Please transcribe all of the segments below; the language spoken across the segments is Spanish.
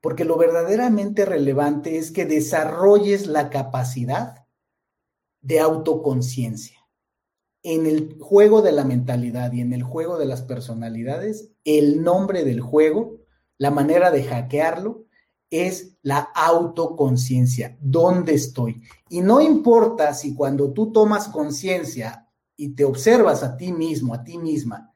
porque lo verdaderamente relevante es que desarrolles la capacidad de autoconciencia. En el juego de la mentalidad y en el juego de las personalidades, el nombre del juego, la manera de hackearlo, es la autoconciencia. ¿Dónde estoy? Y no importa si cuando tú tomas conciencia y te observas a ti mismo, a ti misma,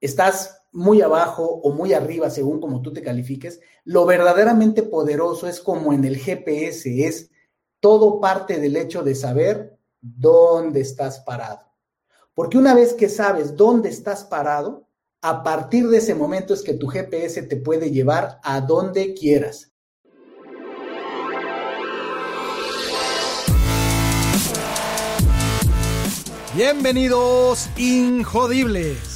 estás muy abajo o muy arriba, según como tú te califiques, lo verdaderamente poderoso es como en el GPS, es todo parte del hecho de saber dónde estás parado. Porque una vez que sabes dónde estás parado, a partir de ese momento es que tu GPS te puede llevar a donde quieras. Bienvenidos, Injodibles.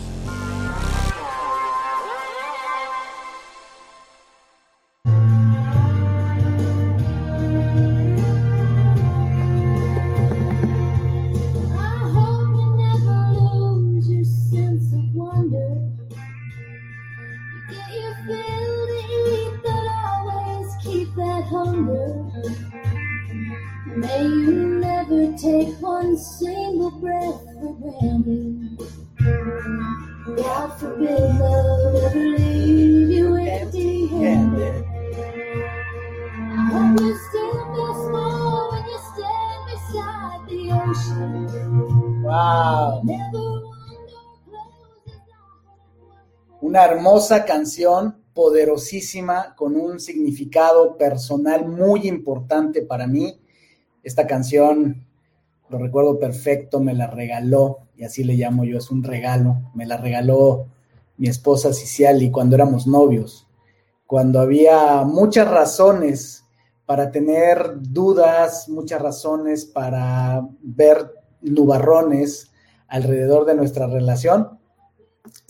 Una hermosa canción, poderosísima, con un significado personal muy importante para mí. Esta canción, lo recuerdo perfecto, me la regaló, y así le llamo yo, es un regalo, me la regaló mi esposa Ciciali cuando éramos novios, cuando había muchas razones para tener dudas, muchas razones para ver nubarrones alrededor de nuestra relación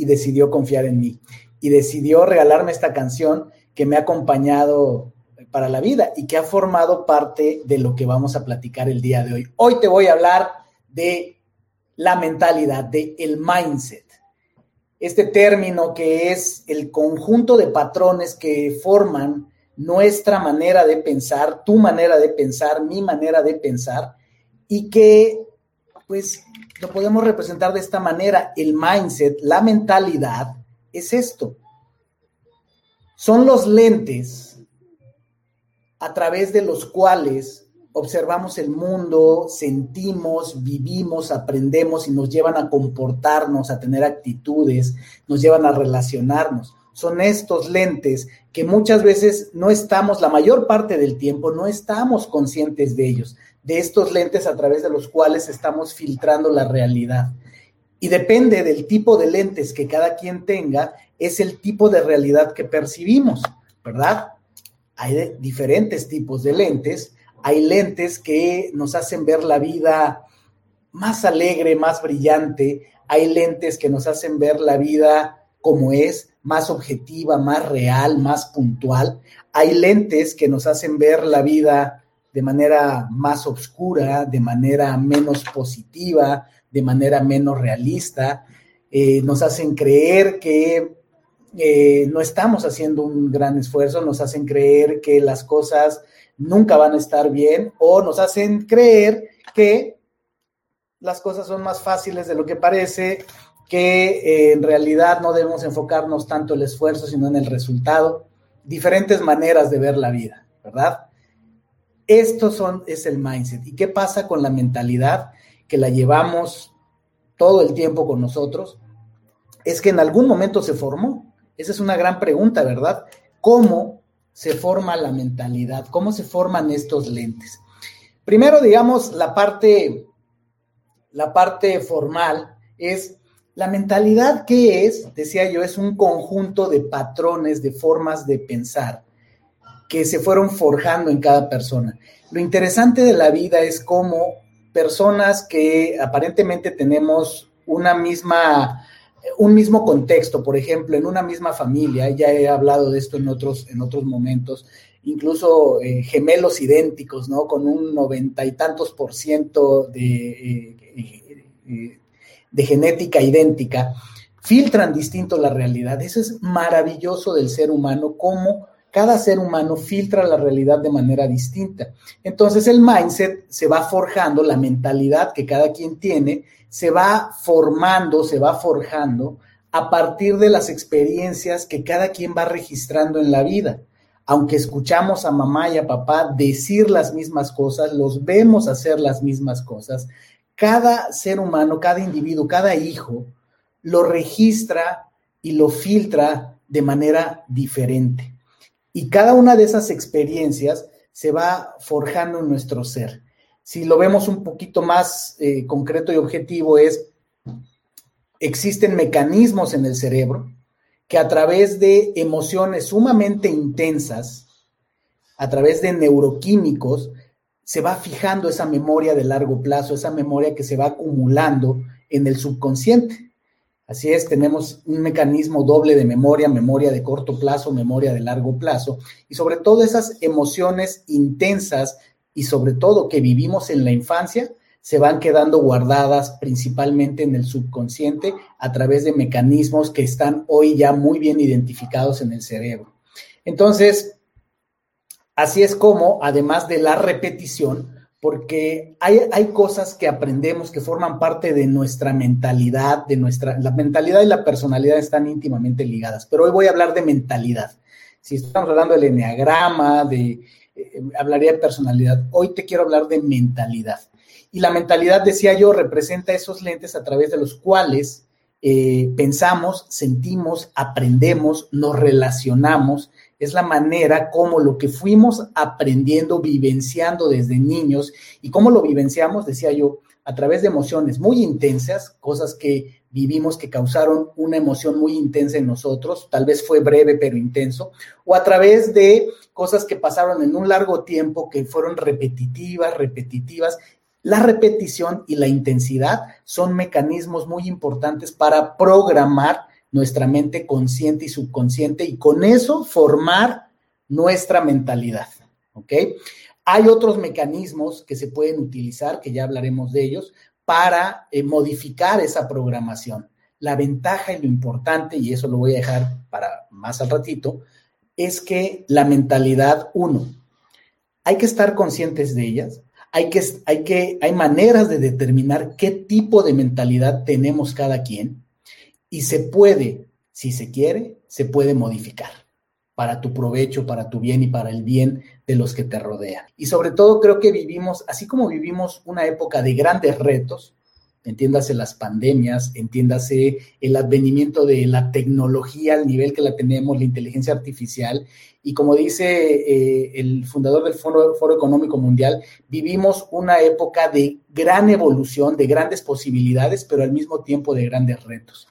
y decidió confiar en mí y decidió regalarme esta canción que me ha acompañado para la vida y que ha formado parte de lo que vamos a platicar el día de hoy. Hoy te voy a hablar de la mentalidad, de el mindset. Este término que es el conjunto de patrones que forman nuestra manera de pensar, tu manera de pensar, mi manera de pensar, y que pues lo podemos representar de esta manera. El mindset, la mentalidad, es esto. Son los lentes a través de los cuales observamos el mundo, sentimos, vivimos, aprendemos y nos llevan a comportarnos, a tener actitudes, nos llevan a relacionarnos. Son estos lentes que muchas veces no estamos, la mayor parte del tiempo, no estamos conscientes de ellos de estos lentes a través de los cuales estamos filtrando la realidad. Y depende del tipo de lentes que cada quien tenga, es el tipo de realidad que percibimos, ¿verdad? Hay diferentes tipos de lentes. Hay lentes que nos hacen ver la vida más alegre, más brillante. Hay lentes que nos hacen ver la vida como es, más objetiva, más real, más puntual. Hay lentes que nos hacen ver la vida de manera más oscura, de manera menos positiva, de manera menos realista, eh, nos hacen creer que eh, no estamos haciendo un gran esfuerzo, nos hacen creer que las cosas nunca van a estar bien o nos hacen creer que las cosas son más fáciles de lo que parece, que eh, en realidad no debemos enfocarnos tanto el esfuerzo, sino en el resultado. Diferentes maneras de ver la vida, ¿verdad? Esto son, es el mindset. ¿Y qué pasa con la mentalidad que la llevamos todo el tiempo con nosotros? Es que en algún momento se formó. Esa es una gran pregunta, ¿verdad? ¿Cómo se forma la mentalidad? ¿Cómo se forman estos lentes? Primero, digamos, la parte, la parte formal es la mentalidad que es, decía yo, es un conjunto de patrones, de formas de pensar que se fueron forjando en cada persona. Lo interesante de la vida es cómo personas que aparentemente tenemos una misma, un mismo contexto, por ejemplo, en una misma familia, ya he hablado de esto en otros, en otros momentos, incluso eh, gemelos idénticos, ¿no? Con un noventa y tantos por ciento de, eh, de genética idéntica, filtran distinto la realidad. Eso es maravilloso del ser humano, cómo cada ser humano filtra la realidad de manera distinta. Entonces el mindset se va forjando, la mentalidad que cada quien tiene, se va formando, se va forjando a partir de las experiencias que cada quien va registrando en la vida. Aunque escuchamos a mamá y a papá decir las mismas cosas, los vemos hacer las mismas cosas, cada ser humano, cada individuo, cada hijo, lo registra y lo filtra de manera diferente. Y cada una de esas experiencias se va forjando en nuestro ser. Si lo vemos un poquito más eh, concreto y objetivo es, existen mecanismos en el cerebro que a través de emociones sumamente intensas, a través de neuroquímicos, se va fijando esa memoria de largo plazo, esa memoria que se va acumulando en el subconsciente. Así es, tenemos un mecanismo doble de memoria, memoria de corto plazo, memoria de largo plazo, y sobre todo esas emociones intensas y sobre todo que vivimos en la infancia, se van quedando guardadas principalmente en el subconsciente a través de mecanismos que están hoy ya muy bien identificados en el cerebro. Entonces, así es como, además de la repetición, porque hay, hay, cosas que aprendemos que forman parte de nuestra mentalidad, de nuestra, la mentalidad y la personalidad están íntimamente ligadas, pero hoy voy a hablar de mentalidad. Si estamos hablando del enneagrama, de, eh, hablaría de personalidad, hoy te quiero hablar de mentalidad. Y la mentalidad, decía yo, representa esos lentes a través de los cuales eh, pensamos, sentimos, aprendemos, nos relacionamos es la manera como lo que fuimos aprendiendo, vivenciando desde niños y cómo lo vivenciamos, decía yo, a través de emociones muy intensas, cosas que vivimos que causaron una emoción muy intensa en nosotros, tal vez fue breve pero intenso, o a través de cosas que pasaron en un largo tiempo que fueron repetitivas, repetitivas. La repetición y la intensidad son mecanismos muy importantes para programar nuestra mente consciente y subconsciente y con eso formar nuestra mentalidad. ¿Ok? Hay otros mecanismos que se pueden utilizar, que ya hablaremos de ellos, para eh, modificar esa programación. La ventaja y lo importante, y eso lo voy a dejar para más al ratito, es que la mentalidad, uno, hay que estar conscientes de ellas, hay que, hay que, hay maneras de determinar qué tipo de mentalidad tenemos cada quien, y se puede, si se quiere, se puede modificar para tu provecho, para tu bien y para el bien de los que te rodean. Y sobre todo creo que vivimos, así como vivimos una época de grandes retos, entiéndase las pandemias, entiéndase el advenimiento de la tecnología al nivel que la tenemos, la inteligencia artificial, y como dice eh, el fundador del Foro, Foro Económico Mundial, vivimos una época de gran evolución, de grandes posibilidades, pero al mismo tiempo de grandes retos.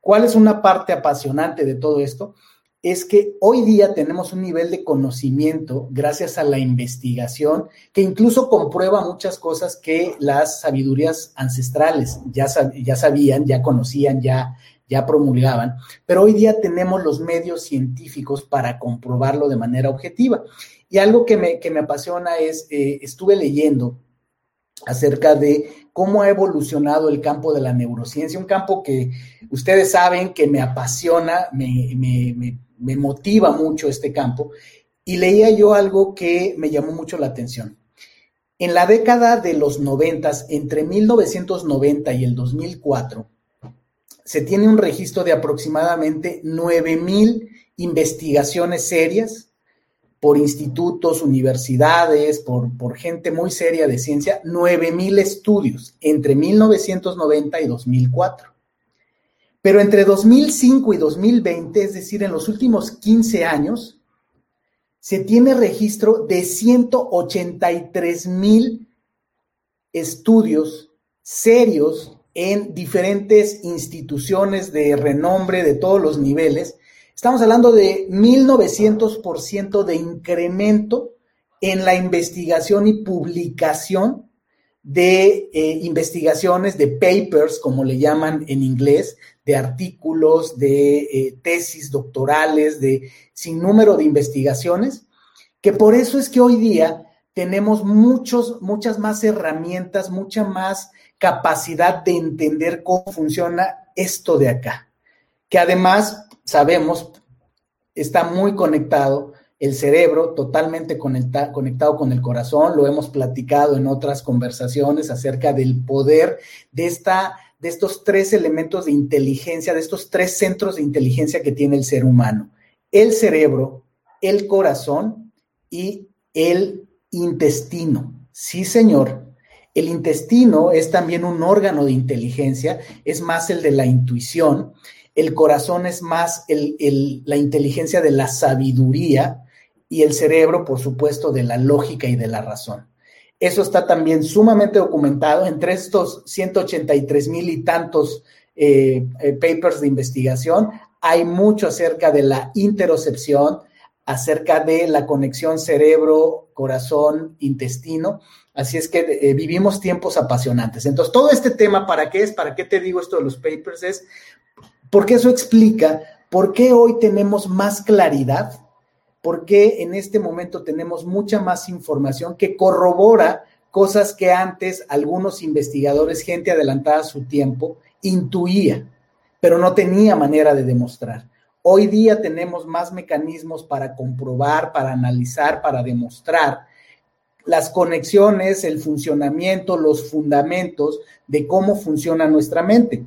¿Cuál es una parte apasionante de todo esto? Es que hoy día tenemos un nivel de conocimiento gracias a la investigación que incluso comprueba muchas cosas que las sabidurías ancestrales ya, ya sabían, ya conocían, ya, ya promulgaban, pero hoy día tenemos los medios científicos para comprobarlo de manera objetiva. Y algo que me, que me apasiona es, eh, estuve leyendo acerca de cómo ha evolucionado el campo de la neurociencia, un campo que ustedes saben que me apasiona, me, motiva mucho este campo, y leía yo algo que me llamó mucho la atención. En la década de los noventas, entre 1990 y el 2004, se tiene un registro de aproximadamente 9.000 investigaciones serias por institutos, universidades, por, por gente muy seria de ciencia, 9.000 estudios entre 1990 y 2004. Pero entre 2005 y 2020, es decir, en los últimos 15 años, se tiene registro de 183 mil estudios serios en diferentes instituciones de renombre de todos los niveles Estamos hablando de 1900% de incremento en la investigación y publicación de eh, investigaciones, de papers, como le llaman en inglés, de artículos, de eh, tesis doctorales, de sin número de investigaciones, que por eso es que hoy día tenemos muchos, muchas más herramientas, mucha más capacidad de entender cómo funciona esto de acá, que además sabemos está muy conectado el cerebro totalmente conectado con el corazón, lo hemos platicado en otras conversaciones acerca del poder de, esta, de estos tres elementos de inteligencia, de estos tres centros de inteligencia que tiene el ser humano, el cerebro, el corazón y el intestino. Sí, señor. El intestino es también un órgano de inteligencia, es más el de la intuición, el corazón es más la inteligencia de la sabiduría, y el cerebro, por supuesto, de la lógica y de la razón. Eso está también sumamente documentado entre estos 183 mil y tantos eh, eh, papers de investigación. Hay mucho acerca de la interocepción, acerca de la conexión cerebro, corazón, intestino. Así es que eh, vivimos tiempos apasionantes. Entonces, todo este tema, ¿para qué es? ¿Para qué te digo esto de los papers? Es porque eso explica por qué hoy tenemos más claridad porque en este momento tenemos mucha más información que corrobora cosas que antes algunos investigadores, gente adelantada a su tiempo, intuía, pero no tenía manera de demostrar. Hoy día tenemos más mecanismos para comprobar, para analizar, para demostrar las conexiones, el funcionamiento, los fundamentos de cómo funciona nuestra mente.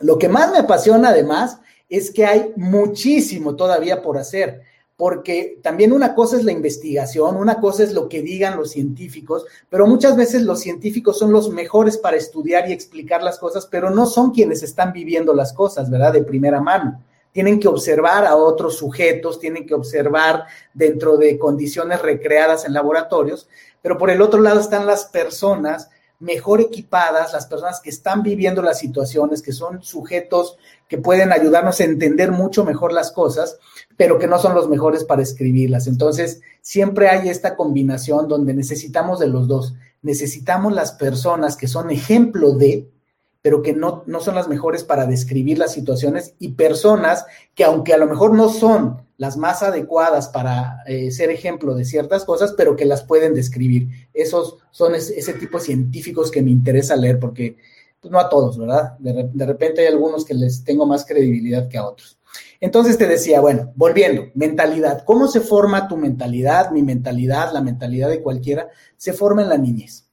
Lo que más me apasiona además es que hay muchísimo todavía por hacer porque también una cosa es la investigación, una cosa es lo que digan los científicos, pero muchas veces los científicos son los mejores para estudiar y explicar las cosas, pero no son quienes están viviendo las cosas, ¿verdad? De primera mano. Tienen que observar a otros sujetos, tienen que observar dentro de condiciones recreadas en laboratorios, pero por el otro lado están las personas mejor equipadas, las personas que están viviendo las situaciones, que son sujetos que pueden ayudarnos a entender mucho mejor las cosas, pero que no son los mejores para escribirlas. Entonces, siempre hay esta combinación donde necesitamos de los dos. Necesitamos las personas que son ejemplo de, pero que no, no son las mejores para describir las situaciones y personas que aunque a lo mejor no son las más adecuadas para eh, ser ejemplo de ciertas cosas, pero que las pueden describir. Esos son ese, tipo de científicos que me interesa leer porque pues, no a todos, ¿verdad? De, de, repente hay algunos que les tengo más credibilidad que a otros. Entonces te decía, bueno, volviendo, mentalidad. ¿Cómo se forma tu mentalidad, mi mentalidad, la mentalidad de cualquiera? Se forma en la niñez.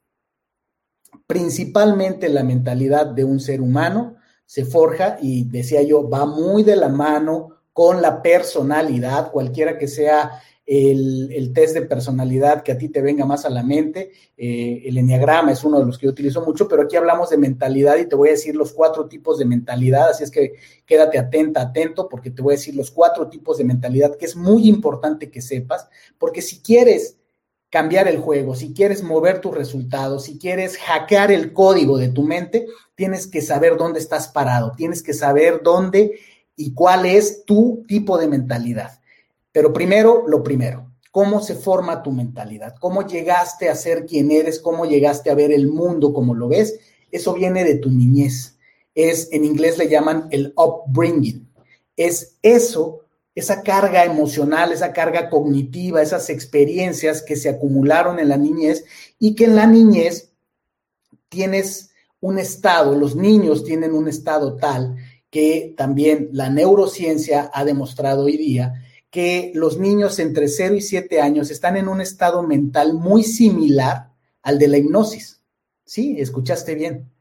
Principalmente la mentalidad de un ser humano se forja y decía yo, va muy de la mano con la personalidad, cualquiera que sea el, test de personalidad que a ti te venga más a la mente. Eh, el enneagrama es uno de los que yo utilizo mucho, pero aquí hablamos de mentalidad y te voy a decir los cuatro tipos de mentalidad, así es que quédate atenta, atento, porque te voy a decir los cuatro tipos de mentalidad que es muy importante que sepas, porque si quieres cambiar el juego, si quieres mover tus resultados, si quieres hackear el código de tu mente, tienes que saber dónde estás parado, tienes que saber dónde y cuál es tu tipo de mentalidad. Pero primero, lo primero, ¿cómo se forma tu mentalidad? ¿Cómo llegaste a ser quien eres? ¿Cómo llegaste a ver el mundo como lo ves? Eso viene de tu niñez. Es, en inglés le llaman el upbringing. Es eso, esa carga emocional, esa carga cognitiva, esas experiencias que se acumularon en la niñez y que en la niñez tienes un estado, los niños tienen un estado tal que también la neurociencia ha demostrado hoy día que los niños entre 0 y 7 años están en un estado mental muy similar al de la hipnosis. Sí, escuchaste bien.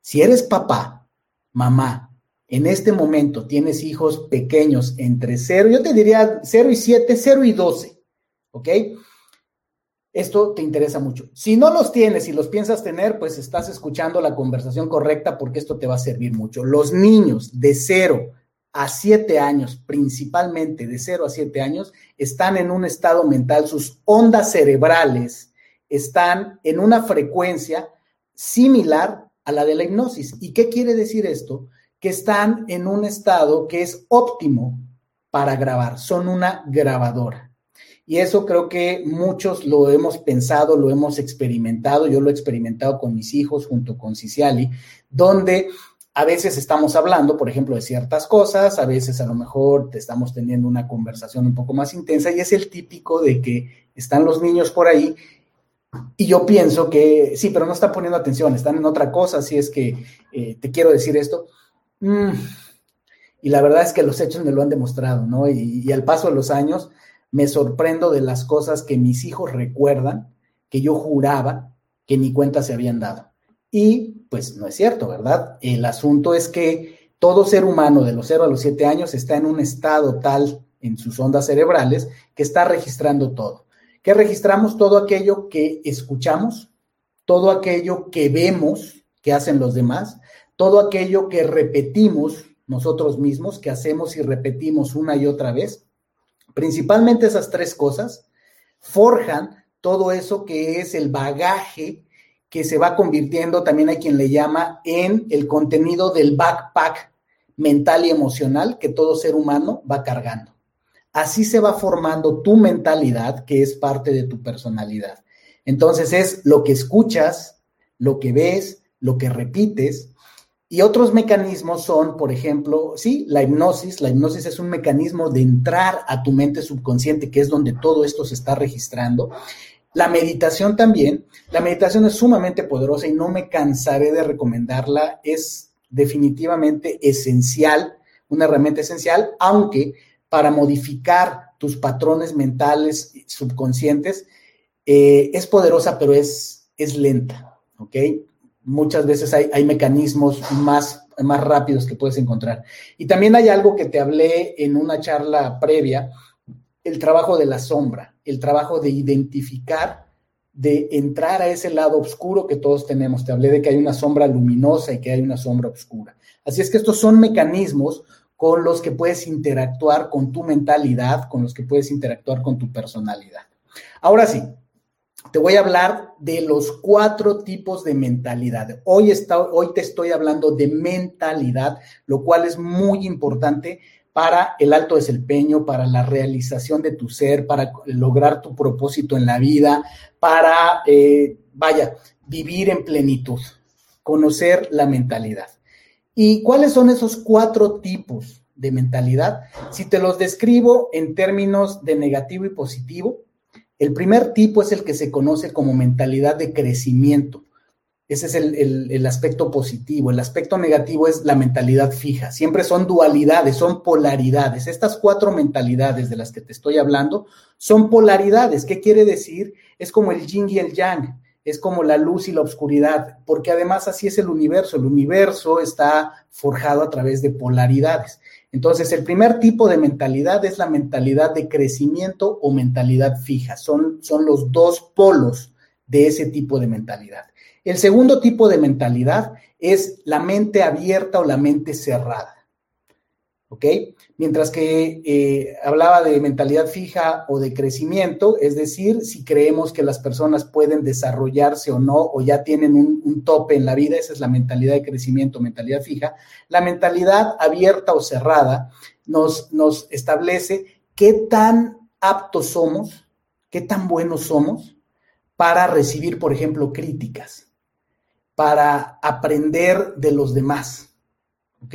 Si eres papá, mamá, en este momento tienes hijos pequeños entre 0, yo te diría 0 y 7, 0 y 12, ¿ok? esto te interesa mucho. Si no los tienes y los piensas tener, pues estás escuchando la conversación correcta porque esto te va a servir mucho. Los niños de 0 a 7 años, principalmente de 0 a 7 años, están en un estado mental, sus ondas cerebrales están en una frecuencia similar a la de la hipnosis. ¿Y qué quiere decir esto? Que están en un estado que es óptimo para grabar, son una grabadora. Y eso creo que muchos lo hemos pensado, lo hemos experimentado, yo lo he experimentado con mis hijos junto con Ciciali, donde a veces estamos hablando, por ejemplo, de ciertas cosas, a veces a lo mejor te estamos teniendo una conversación un poco más intensa y es el típico de que están los niños por ahí y yo pienso que sí, pero no están poniendo atención, están en otra cosa, así es que eh, te quiero decir esto. Mm, y la verdad es que los hechos me lo han demostrado, ¿no? y al paso de los años, me sorprendo de las cosas que mis hijos recuerdan, que yo juraba que ni cuenta se habían dado. Y pues no es cierto, ¿verdad? El asunto es que todo ser humano de los 0 a los 7 años está en un estado tal en sus ondas cerebrales que está registrando todo. Que registramos todo aquello que escuchamos, todo aquello que vemos que hacen los demás, todo aquello que repetimos nosotros mismos, que hacemos y repetimos una y otra vez, Principalmente esas tres cosas forjan todo eso que es el bagaje que se va convirtiendo, también hay quien le llama, en el contenido del backpack mental y emocional que todo ser humano va cargando. Así se va formando tu mentalidad, que es parte de tu personalidad. Entonces es lo que escuchas, lo que ves, lo que repites, y otros mecanismos son, por ejemplo, sí, la hipnosis. La hipnosis es un mecanismo de entrar a tu mente subconsciente, que es donde todo esto se está registrando. La meditación también. La meditación es sumamente poderosa y no me cansaré de recomendarla. Es definitivamente esencial, una herramienta esencial, aunque para modificar tus patrones mentales subconscientes eh, es poderosa, pero es, es lenta, ¿ok? Muchas veces hay, mecanismos más, más rápidos que puedes encontrar. Y también hay algo que te hablé en una charla previa, el trabajo de la sombra, el trabajo de identificar, de entrar a ese lado oscuro que todos tenemos. Te hablé de que hay una sombra luminosa y que hay una sombra oscura. Así es que estos son mecanismos con los que puedes interactuar con tu mentalidad, con los que puedes interactuar con tu personalidad. Ahora sí, te voy a hablar de los cuatro tipos de mentalidad. Hoy, hoy te estoy hablando de mentalidad, lo cual es muy importante para el alto desempeño, para la realización de tu ser, para lograr tu propósito en la vida, para, eh, vaya, vivir en plenitud, conocer la mentalidad. ¿Y cuáles son esos cuatro tipos de mentalidad? Si te los describo en términos de negativo y positivo, el primer tipo es el que se conoce como mentalidad de crecimiento. Ese es el, aspecto positivo. El aspecto negativo es la mentalidad fija. Siempre son dualidades, son polaridades. Estas cuatro mentalidades de las que te estoy hablando son polaridades. ¿Qué quiere decir? Es como el yin y el yang. Es como la luz y la oscuridad, porque además así es el universo. El universo está forjado a través de polaridades. Entonces, el primer tipo de mentalidad es la mentalidad de crecimiento o mentalidad fija. Son, son los dos polos de ese tipo de mentalidad. El segundo tipo de mentalidad es la mente abierta o la mente cerrada. ¿ok? Mientras que eh, hablaba de mentalidad fija o de crecimiento, es decir, si creemos que las personas pueden desarrollarse o no, o ya tienen un, tope en la vida, esa es la mentalidad de crecimiento, mentalidad fija. La mentalidad abierta o cerrada nos, nos establece qué tan aptos somos, qué tan buenos somos para recibir, por ejemplo, críticas, para aprender de los demás, ¿ok?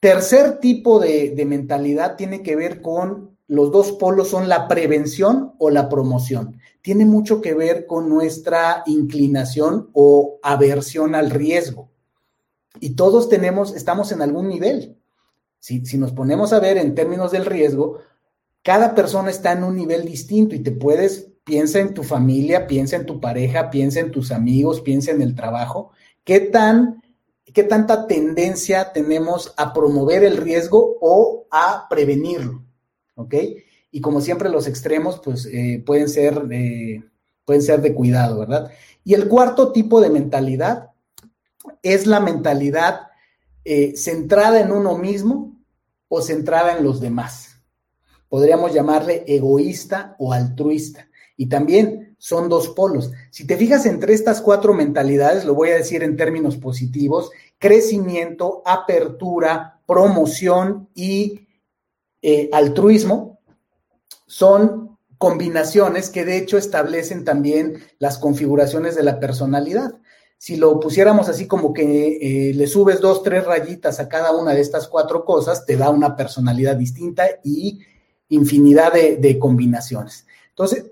Tercer tipo de, mentalidad tiene que ver con los dos polos son la prevención o la promoción. Tiene mucho que ver con nuestra inclinación o aversión al riesgo. Y todos tenemos, estamos en algún nivel. Si, si, nos ponemos a ver en términos del riesgo, cada persona está en un nivel distinto y te puedes, piensa en tu familia, piensa en tu pareja, piensa en tus amigos, piensa en el trabajo. ¿Qué tan qué tanta tendencia tenemos a promover el riesgo o a prevenirlo, ¿ok? Y como siempre los extremos, pues eh, pueden, ser, pueden ser de cuidado, ¿verdad? Y el cuarto tipo de mentalidad es la mentalidad eh, centrada en uno mismo o centrada en los demás. Podríamos llamarle egoísta o altruista. Y también son dos polos. Si te fijas entre estas cuatro mentalidades, lo voy a decir en términos positivos, crecimiento, apertura, promoción y eh, altruismo, son combinaciones que de hecho establecen también las configuraciones de la personalidad. Si lo pusiéramos así como que eh, le subes dos, tres rayitas a cada una de estas cuatro cosas, te da una personalidad distinta y infinidad de, combinaciones. Entonces,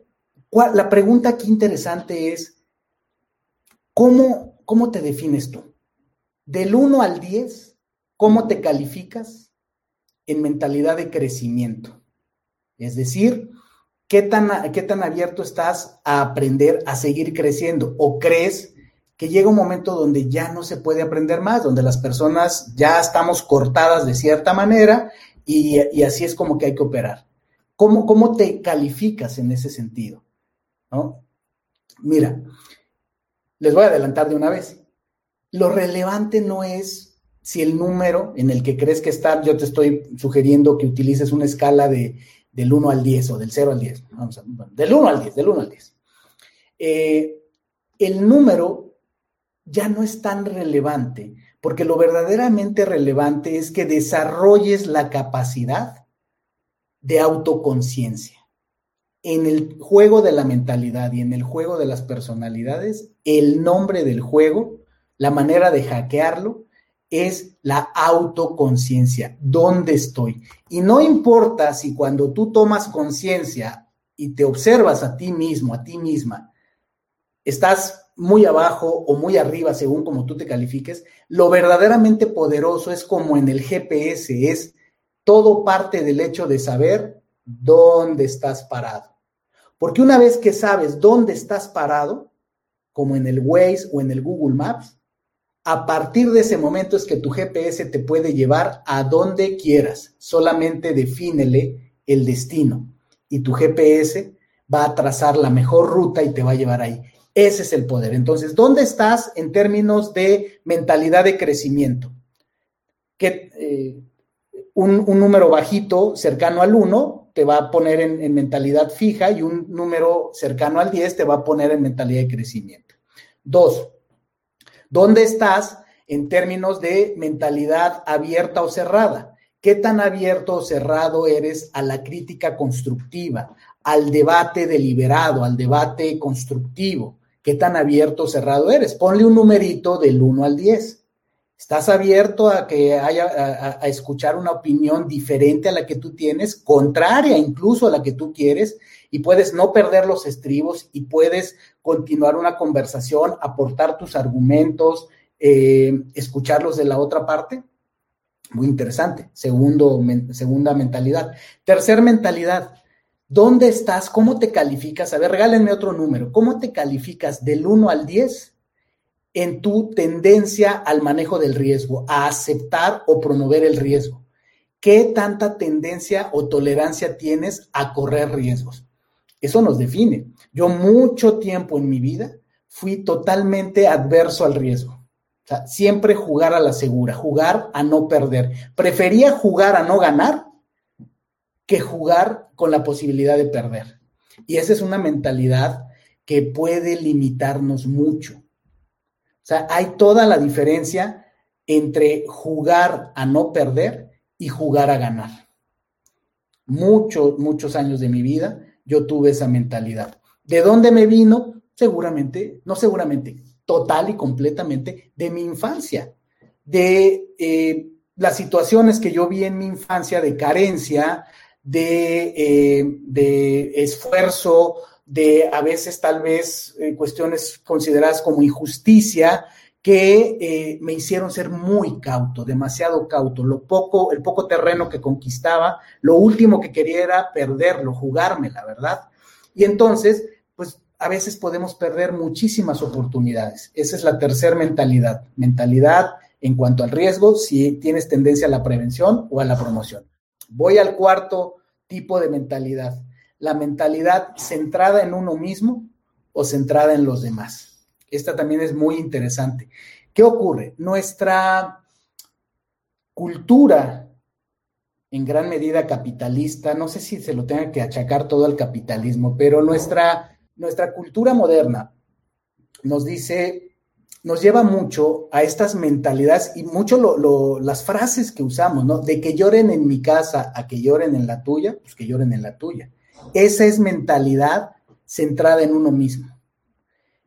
la pregunta aquí interesante es, ¿cómo, ¿cómo te defines tú? Del 1 al 10, ¿cómo te calificas en mentalidad de crecimiento? Es decir, ¿qué tan, qué tan abierto estás a aprender a seguir creciendo? ¿O crees que llega un momento donde ya no se puede aprender más, donde las personas ya estamos cortadas de cierta manera y, así es como que hay que operar? ¿Cómo, ¿Cómo, te calificas en ese sentido? ¿No? Mira, les voy a adelantar de una vez. Lo relevante no es si el número en el que crees que está, yo te estoy sugiriendo que utilices una escala de del 1 al 10 o del 0 al 10. Vamos a, del 1 al 10, del 1 al 10. Eh, el número ya no es tan relevante, porque lo verdaderamente relevante es que desarrolles la capacidad de autoconciencia. En el juego de la mentalidad y en el juego de las personalidades, el nombre del juego, la manera de hackearlo, es la autoconciencia. ¿Dónde estoy? Y no importa si cuando tú tomas conciencia y te observas a ti mismo, a ti misma, estás muy abajo o muy arriba según como tú te califiques, lo verdaderamente poderoso es como en el GPS, es todo parte del hecho de saber dónde estás parado. Porque una vez que sabes dónde estás parado, como en el Waze o en el Google Maps, a partir de ese momento es que tu GPS te puede llevar a donde quieras. Solamente defínele el destino y tu GPS va a trazar la mejor ruta y te va a llevar ahí. Ese es el poder. Entonces, ¿dónde estás en términos de mentalidad de crecimiento? Que eh, un, número bajito cercano al 1 te va a poner en, en mentalidad fija y un número cercano al 10 te va a poner en mentalidad de crecimiento. Dos, ¿Dónde estás en términos de mentalidad abierta o cerrada? ¿Qué tan abierto o cerrado eres a la crítica constructiva, al debate deliberado, al debate constructivo? ¿Qué tan abierto o cerrado eres? Ponle un numerito del 1 al 10. ¿Estás abierto a que haya a, escuchar una opinión diferente a la que tú tienes, contraria incluso a la que tú quieres? y puedes no perder los estribos y puedes continuar una conversación, aportar tus argumentos, eh, escucharlos de la otra parte. Muy interesante. Segundo, segunda mentalidad. Tercer mentalidad. ¿Dónde estás? ¿Cómo te calificas? A ver, regálenme otro número. ¿Cómo te calificas del 1 al 10 en tu tendencia al manejo del riesgo, a aceptar o promover el riesgo? ¿Qué tanta tendencia o tolerancia tienes a correr riesgos? Eso nos define. Yo mucho tiempo en mi vida fui totalmente adverso al riesgo. Siempre jugar a la segura, jugar a no perder. Prefería jugar a no ganar que jugar con la posibilidad de perder. Y esa es una mentalidad que puede limitarnos mucho. Sea, hay toda la diferencia entre jugar a no perder y jugar a ganar. Muchos, muchos años de mi vida yo tuve esa mentalidad. ¿De dónde me vino? Seguramente, no seguramente, total y completamente de mi infancia, de eh, las situaciones que yo vi en mi infancia de carencia, de, eh, de esfuerzo, de a veces tal vez eh, cuestiones consideradas como injusticia, que me hicieron ser muy cauto, demasiado cauto. Lo poco, el poco terreno que conquistaba, lo último que quería era perderlo, jugarme, la verdad. Y entonces, pues a veces podemos perder muchísimas oportunidades. Esa es la tercera mentalidad. Mentalidad en cuanto al riesgo, si tienes tendencia a la prevención o a la promoción. Voy al cuarto tipo de mentalidad. La mentalidad centrada en uno mismo o centrada en los demás. Esta también es muy interesante. ¿Qué ocurre? Nuestra cultura, en gran medida capitalista, no sé si se lo tenga que achacar todo al capitalismo, pero nuestra, nuestra cultura moderna nos dice, nos lleva mucho a estas mentalidades y mucho las frases que usamos, ¿no? De que lloren en mi casa a que lloren en la tuya, pues que lloren en la tuya. Esa es mentalidad centrada en uno mismo.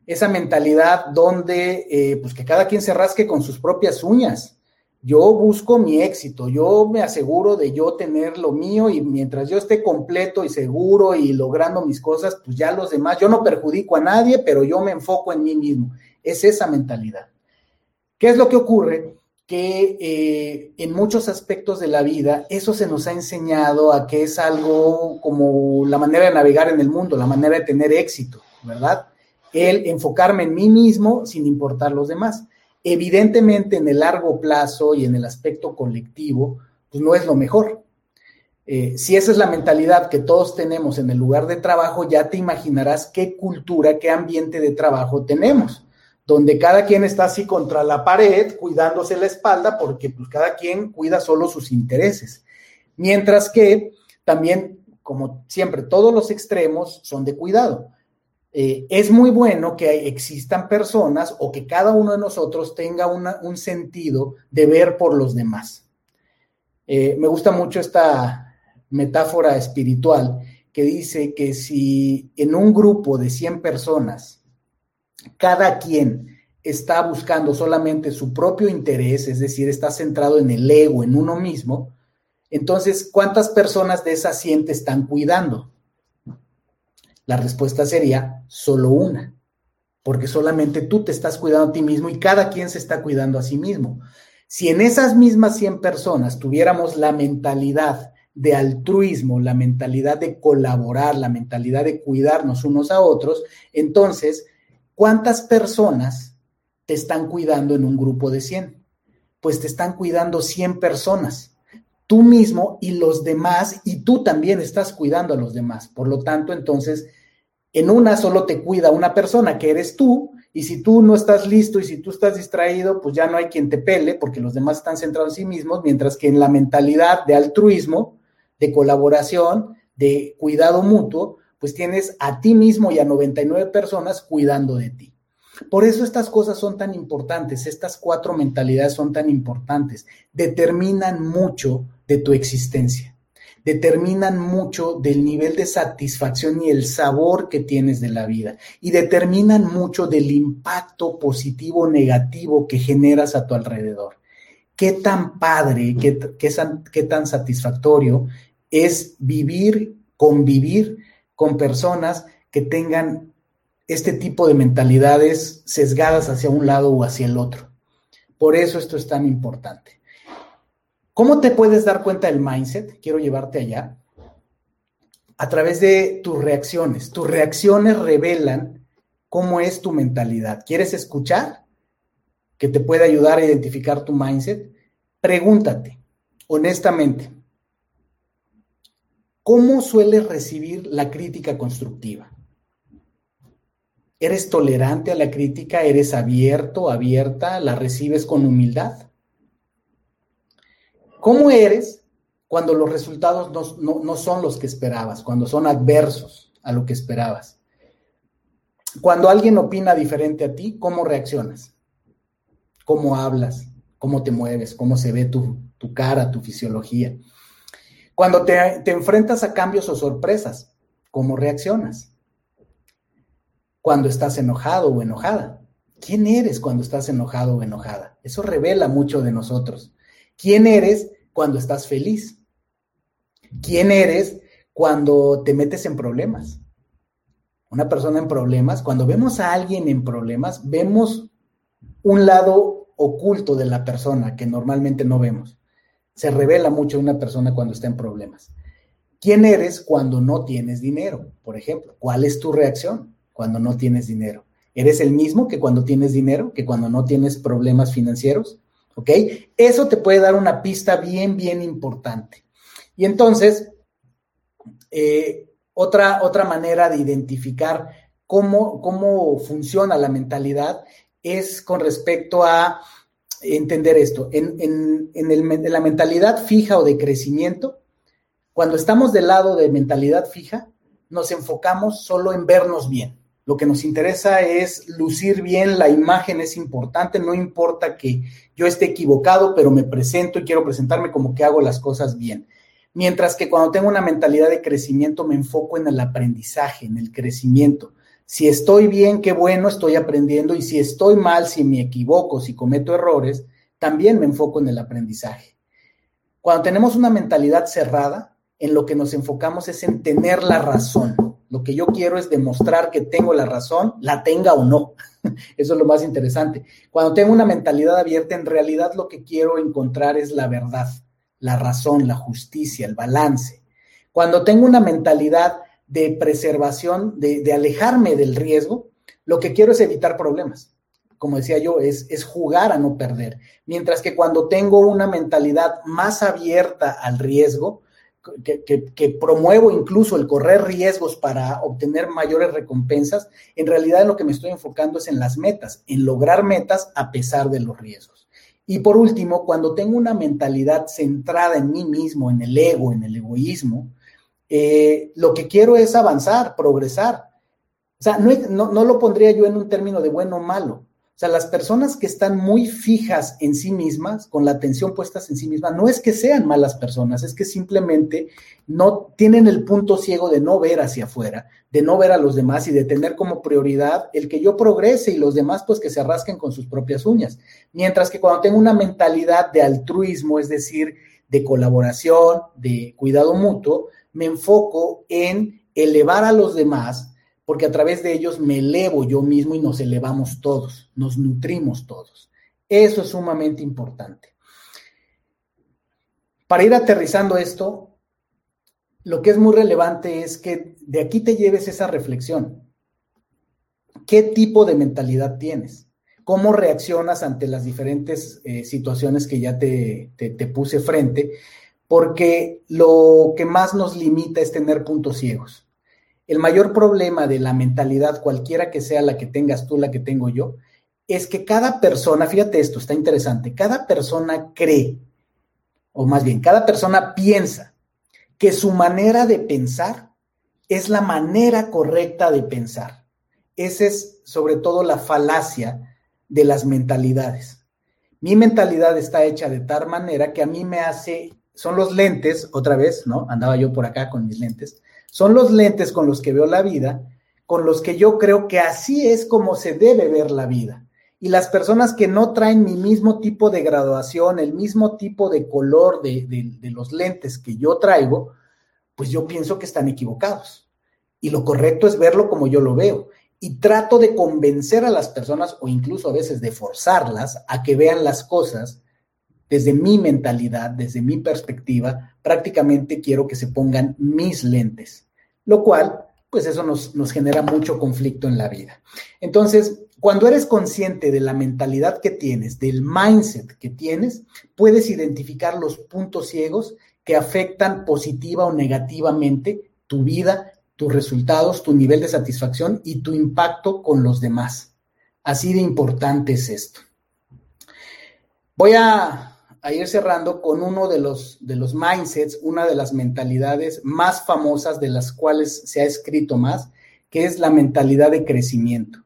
Esa mentalidad donde, eh, pues que cada quien se rasque con sus propias uñas. Yo busco mi éxito, yo me aseguro de yo tener lo mío y mientras yo esté completo y seguro y logrando mis cosas, pues ya los demás, yo no perjudico a nadie, pero yo me enfoco en mí mismo. Es esa mentalidad. ¿Qué es lo que ocurre? Que eh, en muchos aspectos de la vida eso se nos ha enseñado a que es algo como la manera de navegar en el mundo, la manera de tener éxito, ¿verdad? El enfocarme en mí mismo sin importar los demás. Evidentemente en el largo plazo y en el aspecto colectivo, pues no es lo mejor. Eh, si esa es la mentalidad que todos tenemos en el lugar de trabajo, ya te imaginarás qué cultura, qué ambiente de trabajo tenemos donde cada quien está así contra la pared, cuidándose la espalda, porque pues cada quien cuida solo sus intereses. Mientras que también, como siempre, todos los extremos son de cuidado. Eh, es muy bueno que existan personas o que cada uno de nosotros tenga un sentido de ver por los demás. Eh, me gusta mucho esta metáfora espiritual que dice que si en un grupo de 100 personas cada quien está buscando solamente su propio interés, es decir, está centrado en el ego, en uno mismo, entonces, ¿cuántas personas de esas 100 te están cuidando? La respuesta sería solo una, porque solamente tú te estás cuidando a ti mismo y cada quien se está cuidando a sí mismo. Si en esas mismas 100 personas tuviéramos la mentalidad de altruismo, la mentalidad de colaborar, la mentalidad de cuidarnos unos a otros, entonces ¿Cuántas personas te están cuidando en un grupo de 100? Pues te están cuidando 100 personas, tú mismo y los demás, y tú también estás cuidando a los demás. Por lo tanto, entonces, en una solo te cuida una persona, que eres tú, y si tú no estás listo y si tú estás distraído, pues ya no hay quien te pele, porque los demás están centrados en sí mismos, mientras que en la mentalidad de altruismo, de colaboración, de cuidado mutuo, pues tienes a ti mismo y a 99 personas cuidando de ti. Por eso estas cosas son tan importantes, estas cuatro mentalidades son tan importantes, determinan mucho de tu existencia, determinan mucho del nivel de satisfacción y el sabor que tienes de la vida y determinan mucho del impacto positivo o negativo que generas a tu alrededor. Qué tan padre, qué, qué tan satisfactorio es vivir, convivir con personas que tengan este tipo de mentalidades sesgadas hacia un lado o hacia el otro. Por eso esto es tan importante. ¿Cómo te puedes dar cuenta del mindset? Quiero llevarte allá. A través de tus reacciones. Tus reacciones revelan cómo es tu mentalidad. ¿Quieres escuchar? Que te puede ayudar a identificar tu mindset. Pregúntate, honestamente, ¿Cómo sueles recibir la crítica constructiva? ¿Eres tolerante a la crítica? ¿Eres abierto, abierta? ¿La recibes con humildad? ¿Cómo eres cuando los resultados no, son los que esperabas, cuando son adversos a lo que esperabas? Cuando alguien opina diferente a ti, ¿cómo reaccionas? ¿Cómo hablas? ¿Cómo te mueves? ¿Cómo se ve tu, tu cara, tu fisiología? Cuando te, enfrentas a cambios o sorpresas, ¿cómo reaccionas? Cuando estás enojado o enojada. ¿Quién eres cuando estás enojado o enojada? Eso revela mucho de nosotros. ¿Quién eres cuando estás feliz? ¿Quién eres cuando te metes en problemas? Una persona en problemas, cuando vemos a alguien en problemas, vemos un lado oculto de la persona que normalmente no vemos. Se revela mucho una persona cuando está en problemas. ¿Quién eres cuando no tienes dinero? Por ejemplo, ¿cuál es tu reacción cuando no tienes dinero? ¿Eres el mismo que cuando tienes dinero, que cuando no tienes problemas financieros? ¿Ok? Eso te puede dar una pista bien, bien importante. Y entonces, eh, otra, otra manera de identificar cómo, cómo funciona la mentalidad es con respecto a entender esto. En, la mentalidad fija o de crecimiento, cuando estamos del lado de mentalidad fija, nos enfocamos solo en vernos bien. Lo que nos interesa es lucir bien, la imagen es importante, no importa que yo esté equivocado, pero me presento y quiero presentarme como que hago las cosas bien. Mientras que cuando tengo una mentalidad de crecimiento me enfoco en el aprendizaje, en el crecimiento. Si estoy bien, qué bueno, estoy aprendiendo. Y si estoy mal, si me equivoco, si cometo errores, también me enfoco en el aprendizaje. Cuando tenemos una mentalidad cerrada, en lo que nos enfocamos es en tener la razón. Lo que yo quiero es demostrar que tengo la razón, la tenga o no. Eso es lo más interesante. Cuando tengo una mentalidad abierta, en realidad lo que quiero encontrar es la verdad, la razón, la justicia, el balance. Cuando tengo una mentalidad de preservación, de, alejarme del riesgo, lo que quiero es evitar problemas. Como decía yo, es, jugar a no perder. Mientras que cuando tengo una mentalidad más abierta al riesgo, que, promuevo incluso el correr riesgos para obtener mayores recompensas, en realidad lo que me estoy enfocando es en las metas, en lograr metas a pesar de los riesgos. Y por último, cuando tengo una mentalidad centrada en mí mismo, en el ego, en el egoísmo, eh, lo que quiero es avanzar, progresar. O sea, no, no, lo pondría yo en un término de bueno o malo. O sea, las personas que están muy fijas en sí mismas, con la atención puestas en sí mismas, no es que sean malas personas, es que simplemente no tienen el punto ciego de no ver hacia afuera, de no ver a los demás y de tener como prioridad el que yo progrese y los demás pues que se rasquen con sus propias uñas. Mientras que cuando tengo una mentalidad de altruismo, es decir, de colaboración, de cuidado mutuo, me enfoco en elevar a los demás, porque a través de ellos me elevo yo mismo y nos elevamos todos, nos nutrimos todos. Eso es sumamente importante. Para ir aterrizando esto, lo que es muy relevante es que de aquí te lleves esa reflexión. ¿Qué tipo de mentalidad tienes? ¿Cómo reaccionas ante las diferentes eh, situaciones que ya te, te puse frente? Porque lo que más nos limita es tener puntos ciegos. El mayor problema de la mentalidad, cualquiera que sea la que tengas tú, la que tengo yo, es que cada persona, fíjate esto, está interesante, cada persona cree, o más bien, cada persona piensa que su manera de pensar es la manera correcta de pensar. Esa es sobre todo la falacia de las mentalidades. Mi mentalidad está hecha de tal manera que a mí me hace son los lentes, otra vez, ¿no? Andaba yo por acá con mis lentes. Son los lentes con los que veo la vida, con los que yo creo que así es como se debe ver la vida. Y las personas que no traen mi mismo tipo de graduación, el mismo tipo de color de, de los lentes que yo traigo, pues yo pienso que están equivocados. Y lo correcto es verlo como yo lo veo. Y trato de convencer a las personas o incluso a veces de forzarlas a que vean las cosas desde mi mentalidad, desde mi perspectiva, prácticamente quiero que se pongan mis lentes, lo cual, pues eso nos, nos genera mucho conflicto en la vida. Entonces, cuando eres consciente de la mentalidad que tienes, del mindset que tienes, puedes identificar los puntos ciegos que afectan positiva o negativamente tu vida, tus resultados, tu nivel de satisfacción y tu impacto con los demás. Así de importante es esto. Voy a a ir cerrando con uno de los, de los mindsets, una de las mentalidades más famosas de las cuales se ha escrito más, que es la mentalidad de crecimiento.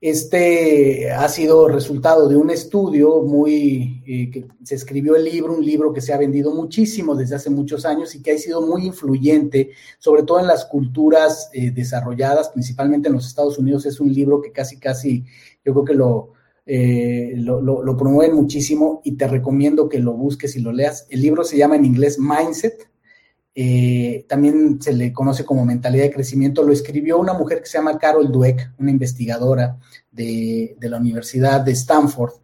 Este ha sido resultado de un estudio muy, eh, que se escribió el libro, un libro que se ha vendido muchísimo desde hace muchos años y que ha sido muy influyente, sobre todo en las culturas eh, desarrolladas, principalmente en los Estados Unidos. Es un libro que casi, casi, yo creo que lo, eh, lo, promueven muchísimo y te recomiendo que lo busques y lo leas. El libro se llama en inglés Mindset, eh, también se le conoce como mentalidad de crecimiento. Lo escribió una mujer que se llama Carol Dweck, una investigadora de, de la Universidad de Stanford.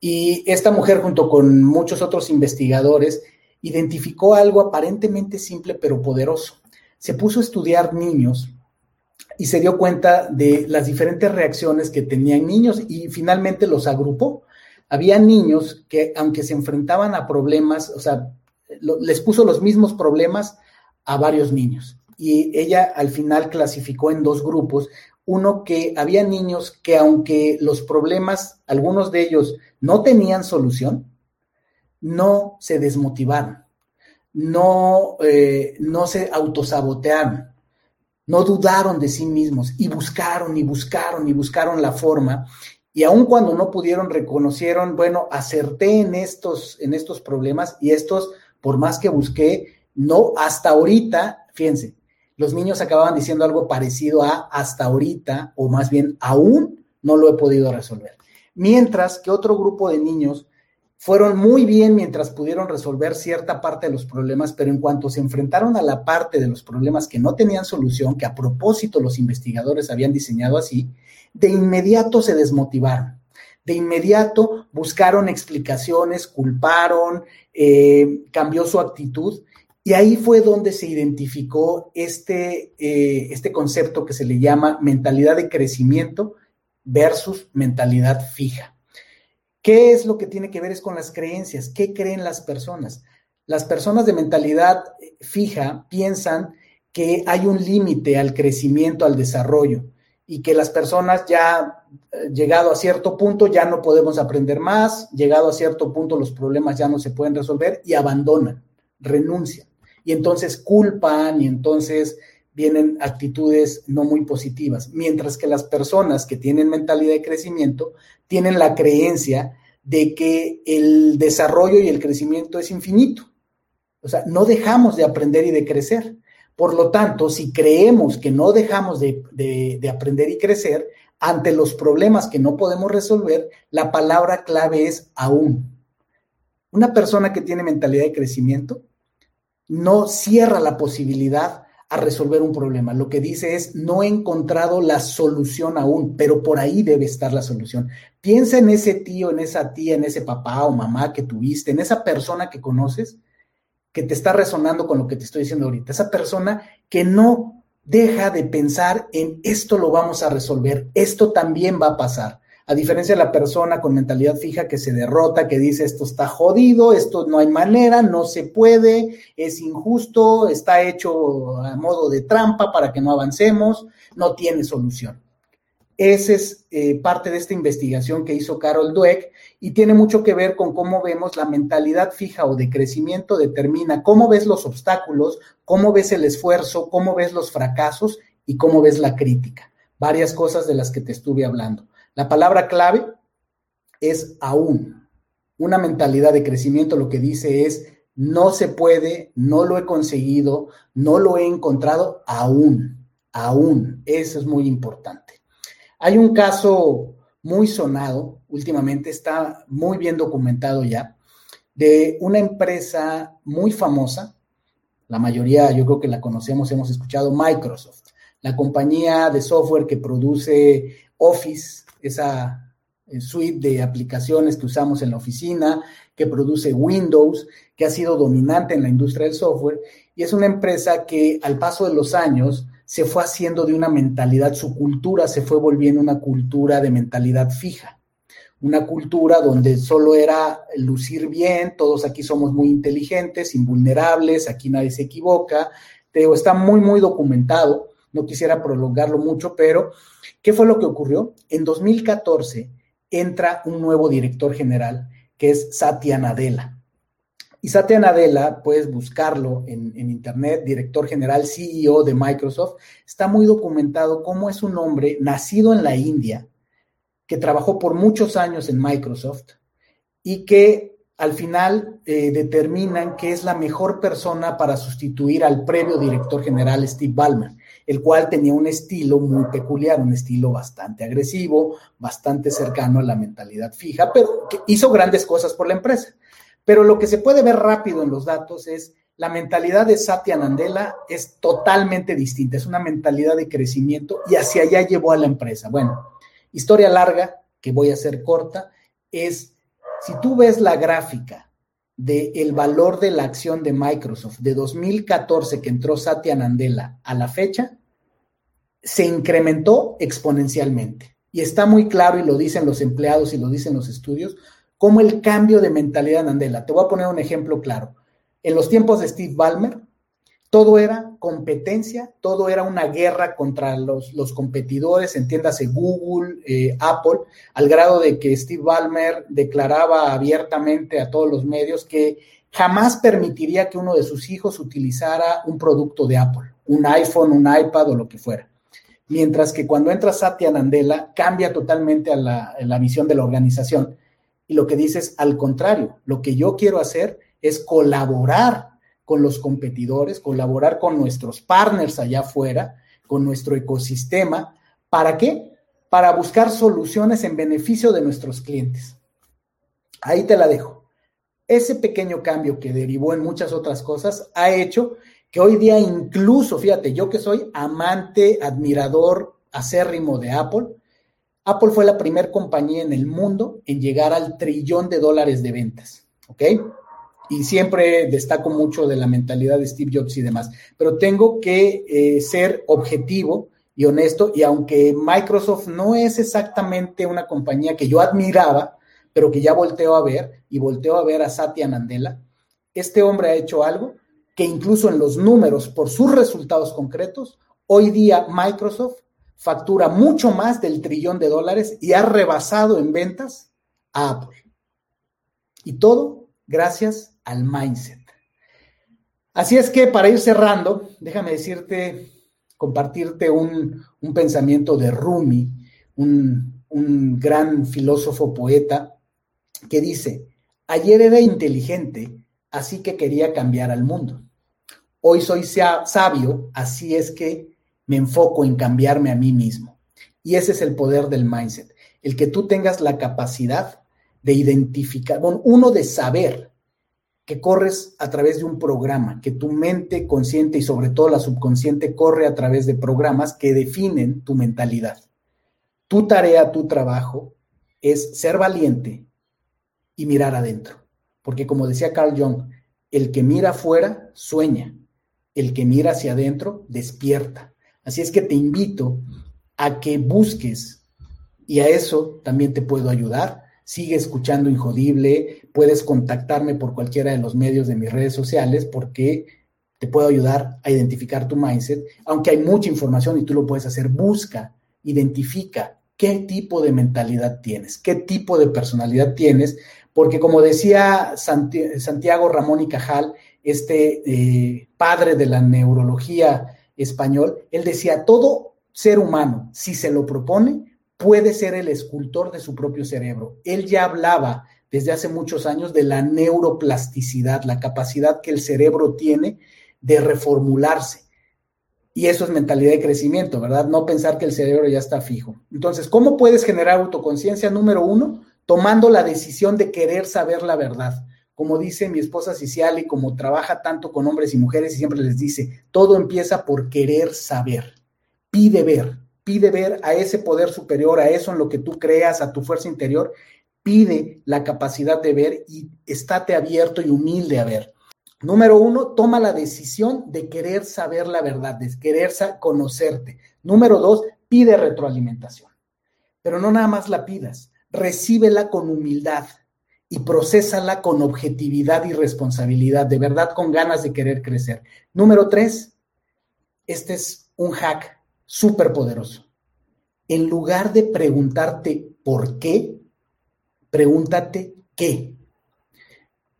Y esta mujer, junto con muchos otros investigadores, identificó algo aparentemente simple pero poderoso. Se puso a estudiar niños y se dio cuenta de las diferentes reacciones que tenían niños y finalmente los agrupó. Había niños que, aunque se enfrentaban a problemas, o sea, les puso los mismos problemas a varios niños. Y ella al final clasificó en dos grupos. Uno que había niños que aunque los problemas, algunos de ellos no tenían solución, no se desmotivaron, no, eh, no se autosabotearon, no dudaron de sí mismos y buscaron y buscaron y buscaron la forma. Y aun cuando no pudieron, reconocieron, bueno, acerté en estos, en estos problemas y estos, por más que busqué, No, hasta ahorita, fíjense, los niños acababan diciendo algo parecido a hasta ahorita, o más bien aún no lo he podido resolver. Mientras que otro grupo de niños fueron muy bien mientras pudieron resolver cierta parte de los problemas, pero en cuanto se enfrentaron a la parte de los problemas que no tenían solución, que a propósito los investigadores habían diseñado así, de inmediato se desmotivaron. De inmediato buscaron explicaciones, culparon, eh, cambió su actitud y ahí fue donde se identificó este, eh, este concepto que se le llama mentalidad de crecimiento versus mentalidad fija. ¿Qué es lo que tiene que ver es con las creencias? ¿Qué creen las personas? Las personas de mentalidad fija piensan que hay un límite al crecimiento, al desarrollo, y que las personas ya eh, llegado a cierto punto ya no podemos aprender más, llegado a cierto punto los problemas ya no se pueden resolver y abandonan, renuncian y entonces culpan y entonces vienen actitudes no muy positivas, mientras que las personas que tienen mentalidad de crecimiento tienen la creencia de que el desarrollo y el crecimiento es infinito. O sea, no dejamos de aprender y de crecer. Por lo tanto, si creemos que no dejamos de, de aprender y crecer, ante los problemas que no podemos resolver, la palabra clave es aún. Una persona que tiene mentalidad de crecimiento no cierra la posibilidad a resolver un problema. Lo que dice es, no he encontrado la solución aún, pero por ahí debe estar la solución. Piensa en ese tío, en esa tía, en ese papá o mamá que tuviste, en esa persona que conoces, que te está resonando con lo que te estoy diciendo ahorita. Esa persona que no deja de pensar en esto lo vamos a resolver, esto también va a pasar a diferencia de la persona con mentalidad fija que se derrota, que dice esto está jodido, esto no hay manera, no se puede, es injusto, está hecho a modo de trampa para que no avancemos, no tiene solución. Esa es eh, parte de esta investigación que hizo Carol Dweck y tiene mucho que ver con cómo vemos la mentalidad fija o de crecimiento determina cómo ves los obstáculos, cómo ves el esfuerzo, cómo ves los fracasos y cómo ves la crítica. Varias cosas de las que te estuve hablando. La palabra clave es aún. Una mentalidad de crecimiento lo que dice es, no se puede, no lo he conseguido, no lo he encontrado aún, aún. Eso es muy importante. Hay un caso muy sonado, últimamente está muy bien documentado ya, de una empresa muy famosa, la mayoría yo creo que la conocemos, hemos escuchado, Microsoft, la compañía de software que produce Office, esa eh, suite de aplicaciones que usamos en la oficina, que produce Windows, que ha sido dominante en la industria del software, y es una empresa que al paso de los años se fue haciendo de una mentalidad, su cultura se fue volviendo una cultura de mentalidad fija, una cultura donde solo era lucir bien, todos aquí somos muy inteligentes, invulnerables, aquí nadie se equivoca, te está muy, muy documentado, no quisiera prolongarlo mucho, pero ¿Qué fue lo que ocurrió? En 2014 entra un nuevo director general que es Satya Nadella. Y Satya Nadella, puedes buscarlo en, internet, director general, CEO de Microsoft, está muy documentado cómo es un hombre nacido en la India, que trabajó por muchos años en Microsoft y que al final eh, determinan que es la mejor persona para sustituir al previo director general Steve Ballmer, el cual tenía un estilo muy peculiar, un estilo bastante agresivo, bastante cercano a la mentalidad fija, pero que hizo grandes cosas por la empresa. Pero lo que se puede ver rápido en los datos es la mentalidad de Satya Nadella es totalmente distinta, es una mentalidad de crecimiento y hacia allá llevó a la empresa. Bueno, historia larga, que voy a hacer corta, es si tú ves la gráfica del el valor de la acción de Microsoft de 2014 que entró Satya Nadella a la fecha, se incrementó exponencialmente. Y está muy claro, y lo dicen los empleados y lo dicen los estudios, cómo el cambio de mentalidad de Nadella. Te voy a poner un ejemplo claro. En los tiempos de Steve Ballmer, todo era competencia, todo era una guerra contra los, competidores, entiéndase Google, eh, Apple, al grado de que Steve Ballmer declaraba abiertamente a todos los medios que jamás permitiría que uno de sus hijos utilizara un producto de Apple, un iPhone, un iPad o lo que fuera. Mientras que cuando entra Satya Nadella, cambia totalmente a la, la visión de la organización. Y lo que dice es, al contrario, lo que yo quiero hacer es colaborar con los competidores, colaborar con nuestros partners allá afuera, con nuestro ecosistema. ¿Para qué? Para buscar soluciones en beneficio de nuestros clientes. Ahí te la dejo. Ese pequeño cambio que derivó en muchas otras cosas ha hecho que hoy día incluso, fíjate, yo que soy amante, admirador acérrimo de Apple, Apple fue la primera compañía en el mundo en llegar al trillón de dólares de ventas, ¿ok? Y siempre destaco mucho de la mentalidad de Steve Jobs y demás, pero tengo que eh, ser objetivo y honesto, y aunque Microsoft no es exactamente una compañía que yo admiraba, pero que ya volteo a ver y volteo a ver a Satya Nadella, este hombre ha hecho algo que incluso en los números, por sus resultados concretos, hoy día Microsoft factura mucho más del trillón de dólares y ha rebasado en ventas a Apple. Y todo gracias al mindset. Así es que para ir cerrando, déjame decirte, compartirte un, pensamiento de Rumi, un, un gran filósofo poeta, que dice, ayer era inteligente, así que quería cambiar al mundo. Hoy soy sabio, así es que me enfoco en cambiarme a mí mismo. Y ese es el poder del mindset, el que tú tengas la capacidad de identificar, bueno, uno de saber que corres a través de un programa, que tu mente consciente y sobre todo la subconsciente corre a través de programas que definen tu mentalidad. Tu tarea, tu trabajo es ser valiente y mirar adentro. Porque como decía Carl Jung, el que mira afuera sueña, el que mira hacia adentro despierta. Así es que te invito a que busques y a eso también te puedo ayudar. Sigue escuchando Injodible, puedes contactarme por cualquiera de los medios de mis redes sociales porque te puedo ayudar a identificar tu mindset, aunque hay mucha información y tú lo puedes hacer, busca, identifica qué tipo de mentalidad tienes, qué tipo de personalidad tienes, porque como decía Santiago Ramón y Cajal, este eh, padre de la neurología español, él decía, todo ser humano, si se lo propone, puede ser el escultor de su propio cerebro. Él ya hablaba desde hace muchos años de la neuroplasticidad, la capacidad que el cerebro tiene de reformularse. Y eso es mentalidad de crecimiento, ¿verdad? No pensar que el cerebro ya está fijo. Entonces, ¿cómo puedes generar autoconciencia? Número uno, tomando la decisión de querer saber la verdad como dice mi esposa Ciciali, como trabaja tanto con hombres y mujeres y siempre les dice, todo empieza por querer saber. Pide ver, pide ver a ese poder superior, a eso en lo que tú creas, a tu fuerza interior, pide la capacidad de ver y estate abierto y humilde a ver. Número uno, toma la decisión de querer saber la verdad, de querer conocerte. Número dos, pide retroalimentación. Pero no nada más la pidas, recíbela con humildad y procésala con objetividad y responsabilidad, de verdad con ganas de querer crecer. Número tres, este es un hack súper poderoso. En lugar de preguntarte por qué, pregúntate qué.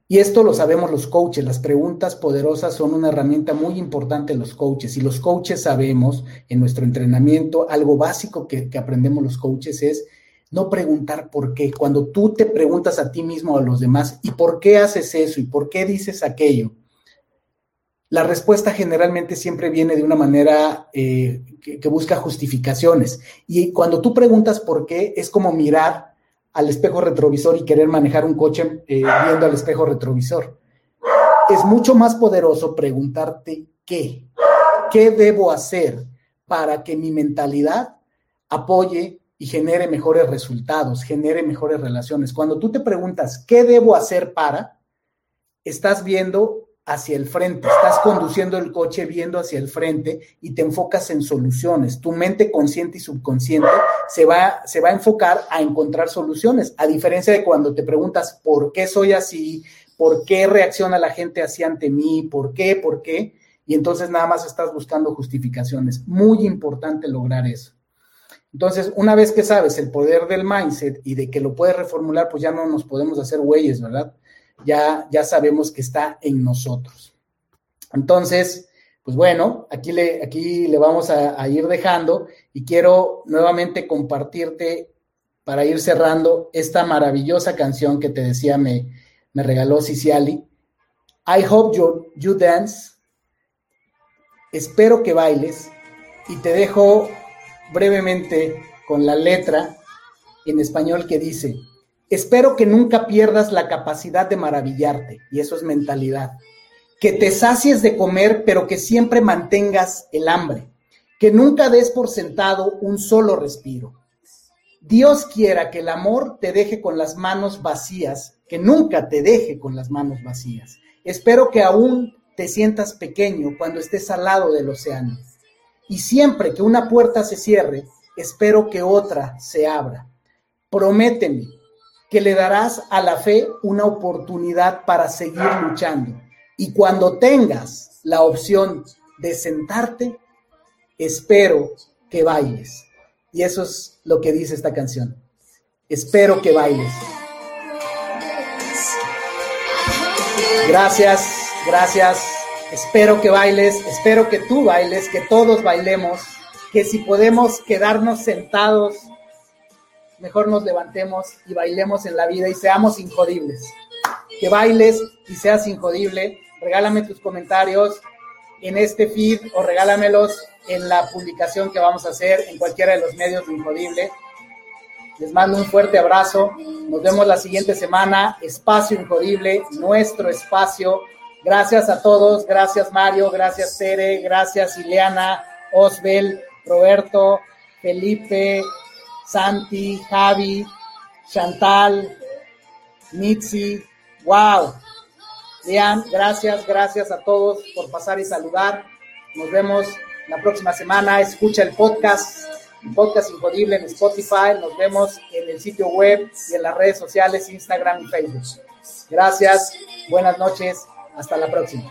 Y esto lo sabemos los coaches, las preguntas poderosas son una herramienta muy importante en los coaches. Y los coaches sabemos en nuestro entrenamiento, algo básico que, que aprendemos los coaches es no preguntar por qué. Cuando tú te preguntas a ti mismo o a los demás, ¿y por qué haces eso? ¿Y por qué dices aquello? La respuesta generalmente siempre viene de una manera eh, que, busca justificaciones. Y cuando tú preguntas por qué, es como mirar al espejo retrovisor y querer manejar un coche eh, viendo al espejo retrovisor. Es mucho más poderoso preguntarte qué. ¿Qué debo hacer para que mi mentalidad apoye y genere mejores resultados, genere mejores relaciones. Cuando tú te preguntas, ¿qué debo hacer para? Estás viendo hacia el frente, estás conduciendo el coche viendo hacia el frente y te enfocas en soluciones. Tu mente consciente y subconsciente se va, se va a enfocar a encontrar soluciones, a diferencia de cuando te preguntas, ¿por qué soy así? ¿Por qué reacciona la gente así ante mí? ¿Por qué? ¿Por qué? Y entonces nada más estás buscando justificaciones. Muy importante lograr eso. Entonces, una vez que sabes el poder del mindset y de que lo puedes reformular, pues ya no nos podemos hacer güeyes, ¿verdad? Ya, ya sabemos que está en nosotros. Entonces, pues bueno, aquí le, aquí le vamos a, ir dejando y quiero nuevamente compartirte para ir cerrando esta maravillosa canción que te decía me, me regaló Ciciali. I hope you, you dance. Espero que bailes. Y te dejo brevemente con la letra en español que dice, espero que nunca pierdas la capacidad de maravillarte, y eso es mentalidad, que te sacies de comer, pero que siempre mantengas el hambre, que nunca des por sentado un solo respiro. Dios quiera que el amor te deje con las manos vacías, que nunca te deje con las manos vacías. Espero que aún te sientas pequeño cuando estés al lado del océano. Y siempre que una puerta se cierre, espero que otra se abra. Prométeme que le darás a la fe una oportunidad para seguir luchando. Y cuando tengas la opción de sentarte, espero que bailes. Y eso es lo que dice esta canción. Espero que bailes. Gracias, gracias. Espero que bailes, espero que tú bailes, que todos bailemos, que si podemos quedarnos sentados, mejor nos levantemos y bailemos en la vida y seamos injodibles. Que bailes y seas injodible. Regálame tus comentarios en este feed o regálamelos en la publicación que vamos a hacer en cualquiera de los medios de Injodible. Les mando un fuerte abrazo. Nos vemos la siguiente semana. Espacio Injodible, nuestro espacio. Gracias a todos. Gracias Mario. Gracias Tere. Gracias Ileana, Osbel, Roberto, Felipe, Santi, Javi, Chantal, Mitzi. ¡Wow! Lean, gracias, gracias a todos por pasar y saludar. Nos vemos la próxima semana. Escucha el podcast, el podcast Injodible en Spotify. Nos vemos en el sitio web y en las redes sociales, Instagram y Facebook. Gracias, buenas noches, hasta la próxima.